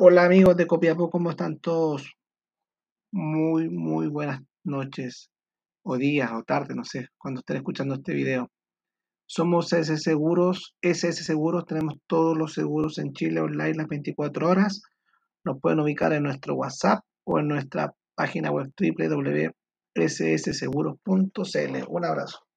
Hola amigos de Copiapó, ¿cómo están todos? Muy, muy buenas noches, o días, o tarde, no sé, cuando estén escuchando este video. Somos SS Seguros, SS Seguros, tenemos todos los seguros en Chile online las 24 horas. Nos pueden ubicar en nuestro WhatsApp o en nuestra página web www.ssseguros.cl. Un abrazo.